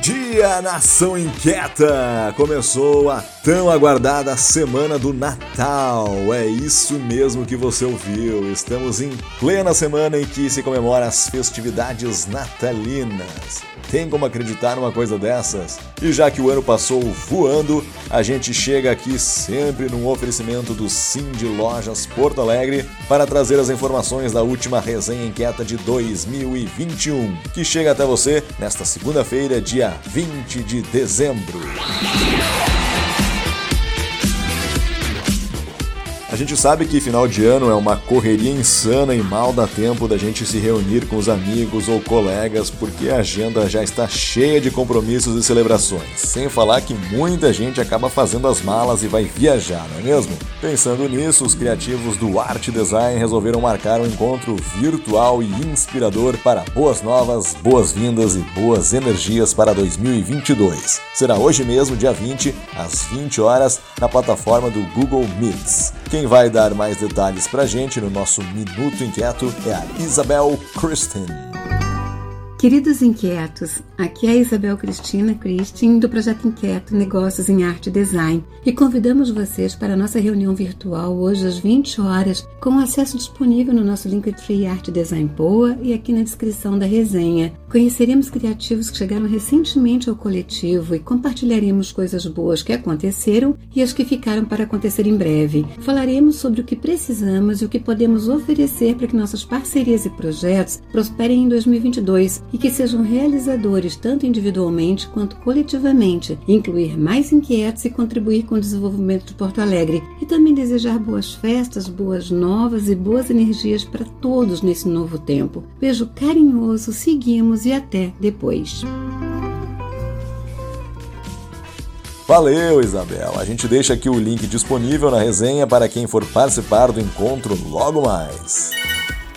dia, nação inquieta! Começou a tão aguardada semana do Natal. É isso mesmo que você ouviu. Estamos em plena semana em que se comemora as festividades natalinas. Tem como acreditar numa coisa dessas? E já que o ano passou voando, a gente chega aqui sempre num oferecimento do Sim de Lojas Porto Alegre para trazer as informações da última resenha inquieta de 2021, que chega até você nesta segunda-feira, dia 20 de dezembro. A gente sabe que final de ano é uma correria insana e mal dá tempo da gente se reunir com os amigos ou colegas porque a agenda já está cheia de compromissos e celebrações. Sem falar que muita gente acaba fazendo as malas e vai viajar, não é mesmo? Pensando nisso, os criativos do Art Design resolveram marcar um encontro virtual e inspirador para boas novas, boas-vindas e boas energias para 2022. Será hoje mesmo, dia 20, às 20 horas, na plataforma do Google Meets. Quem vai dar mais detalhes pra gente no nosso Minuto Inquieto é a Isabel Kristen. Queridos inquietos, aqui é a Isabel Cristina Christin do Projeto Inquieto Negócios em Arte e Design e convidamos vocês para a nossa reunião virtual hoje às 20 horas com acesso disponível no nosso Linktree Arte Design Poa e aqui na descrição da resenha. Conheceremos criativos que chegaram recentemente ao coletivo e compartilharemos coisas boas que aconteceram e as que ficaram para acontecer em breve. Falaremos sobre o que precisamos e o que podemos oferecer para que nossas parcerias e projetos prosperem em 2022 e que sejam realizadores tanto individualmente quanto coletivamente, incluir mais inquietos e contribuir com o desenvolvimento de Porto Alegre e também desejar boas festas, boas novas e boas energias para todos nesse novo tempo. Beijo carinhoso, seguimos e até depois. Valeu, Isabel! A gente deixa aqui o link disponível na resenha para quem for participar do encontro logo mais.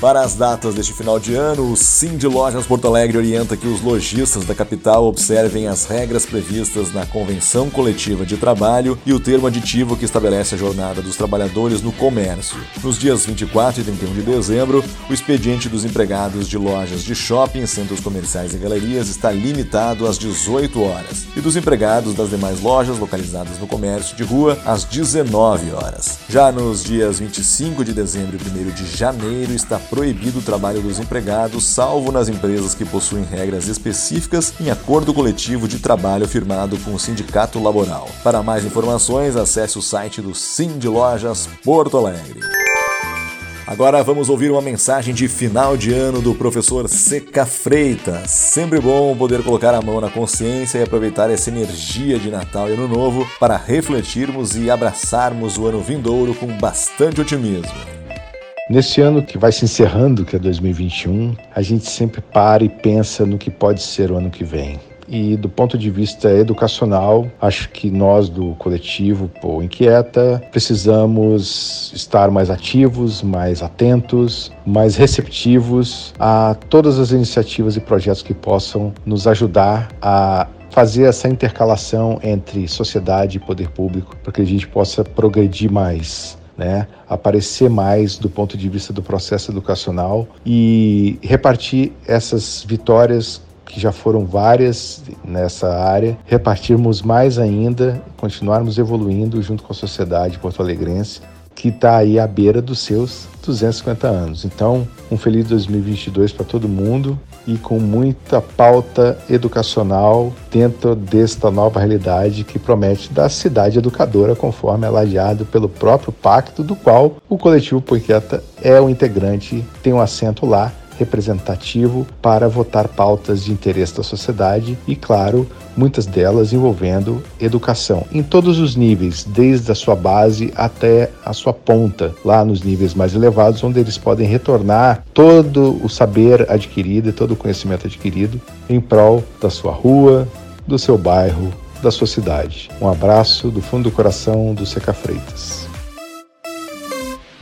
Para as datas deste final de ano, o Sim de Lojas Porto Alegre orienta que os lojistas da capital observem as regras previstas na Convenção Coletiva de Trabalho e o termo aditivo que estabelece a jornada dos trabalhadores no comércio. Nos dias 24 e 31 de dezembro, o expediente dos empregados de lojas de shopping, centros comerciais e galerias está limitado às 18 horas e dos empregados das demais lojas localizadas no comércio de rua às 19 horas. Já nos dias 25 de dezembro e 1 de janeiro está proibido o trabalho dos empregados, salvo nas empresas que possuem regras específicas em acordo coletivo de trabalho firmado com o sindicato laboral. Para mais informações, acesse o site do Sim de Lojas Porto Alegre. Agora vamos ouvir uma mensagem de final de ano do professor Seca Freitas. Sempre bom poder colocar a mão na consciência e aproveitar essa energia de Natal e Ano Novo para refletirmos e abraçarmos o ano vindouro com bastante otimismo. Nesse ano que vai se encerrando, que é 2021, a gente sempre para e pensa no que pode ser o ano que vem. E do ponto de vista educacional, acho que nós do coletivo Pô Inquieta precisamos estar mais ativos, mais atentos, mais receptivos a todas as iniciativas e projetos que possam nos ajudar a fazer essa intercalação entre sociedade e poder público para que a gente possa progredir mais né, aparecer mais do ponto de vista do processo educacional e repartir essas vitórias que já foram várias nessa área, repartirmos mais ainda, continuarmos evoluindo junto com a sociedade porto-alegrense que está aí à beira dos seus 250 anos. Então, um feliz 2022 para todo mundo e com muita pauta educacional dentro desta nova realidade que promete da cidade educadora, conforme aladeado pelo próprio pacto, do qual o coletivo Poiqueta é o integrante, tem um assento lá representativo para votar pautas de interesse da sociedade e, claro, muitas delas envolvendo educação em todos os níveis, desde a sua base até a sua ponta, lá nos níveis mais elevados, onde eles podem retornar todo o saber adquirido e todo o conhecimento adquirido em prol da sua rua, do seu bairro, da sua cidade. Um abraço do fundo do coração do Seca Freitas.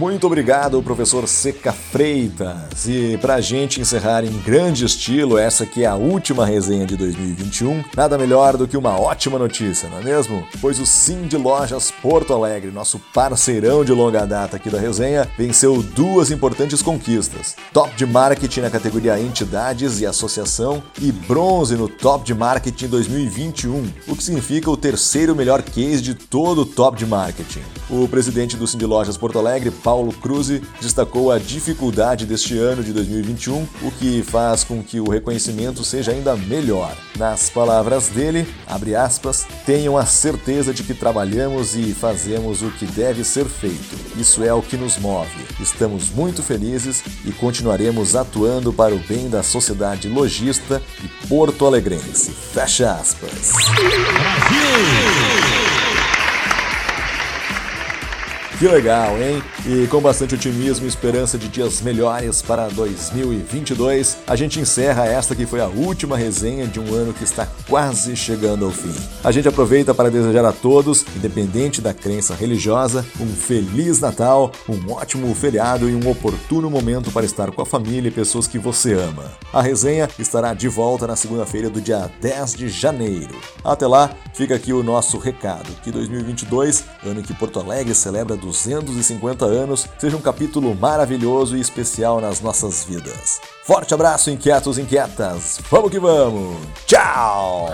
Muito obrigado, professor Seca Freitas. E para a gente encerrar em grande estilo essa que é a última resenha de 2021, nada melhor do que uma ótima notícia, não é mesmo? Pois o Sim de Lojas Porto Alegre, nosso parceirão de longa data aqui da resenha, venceu duas importantes conquistas: top de marketing na categoria Entidades e Associação e bronze no top de marketing 2021, o que significa o terceiro melhor case de todo o top de marketing. O presidente do Sim de Lojas Porto Alegre, Paulo Cruz, destacou a dificuldade deste ano de 2021, o que faz com que o reconhecimento seja ainda melhor. Nas palavras dele, abre aspas, tenham a certeza de que trabalhamos e fazemos o que deve ser feito. Isso é o que nos move. Estamos muito felizes e continuaremos atuando para o bem da sociedade lojista e porto-alegrense. Fecha aspas. Brasil! Que legal, hein? E com bastante otimismo e esperança de dias melhores para 2022, a gente encerra esta que foi a última resenha de um ano que está quase chegando ao fim. A gente aproveita para desejar a todos, independente da crença religiosa, um feliz Natal, um ótimo feriado e um oportuno momento para estar com a família e pessoas que você ama. A resenha estará de volta na segunda-feira do dia 10 de janeiro. Até lá, fica aqui o nosso recado: que 2022, ano em que Porto Alegre celebra 250 anos seja um capítulo maravilhoso e especial nas nossas vidas. Forte abraço, inquietos e inquietas. Vamos que vamos. Tchau!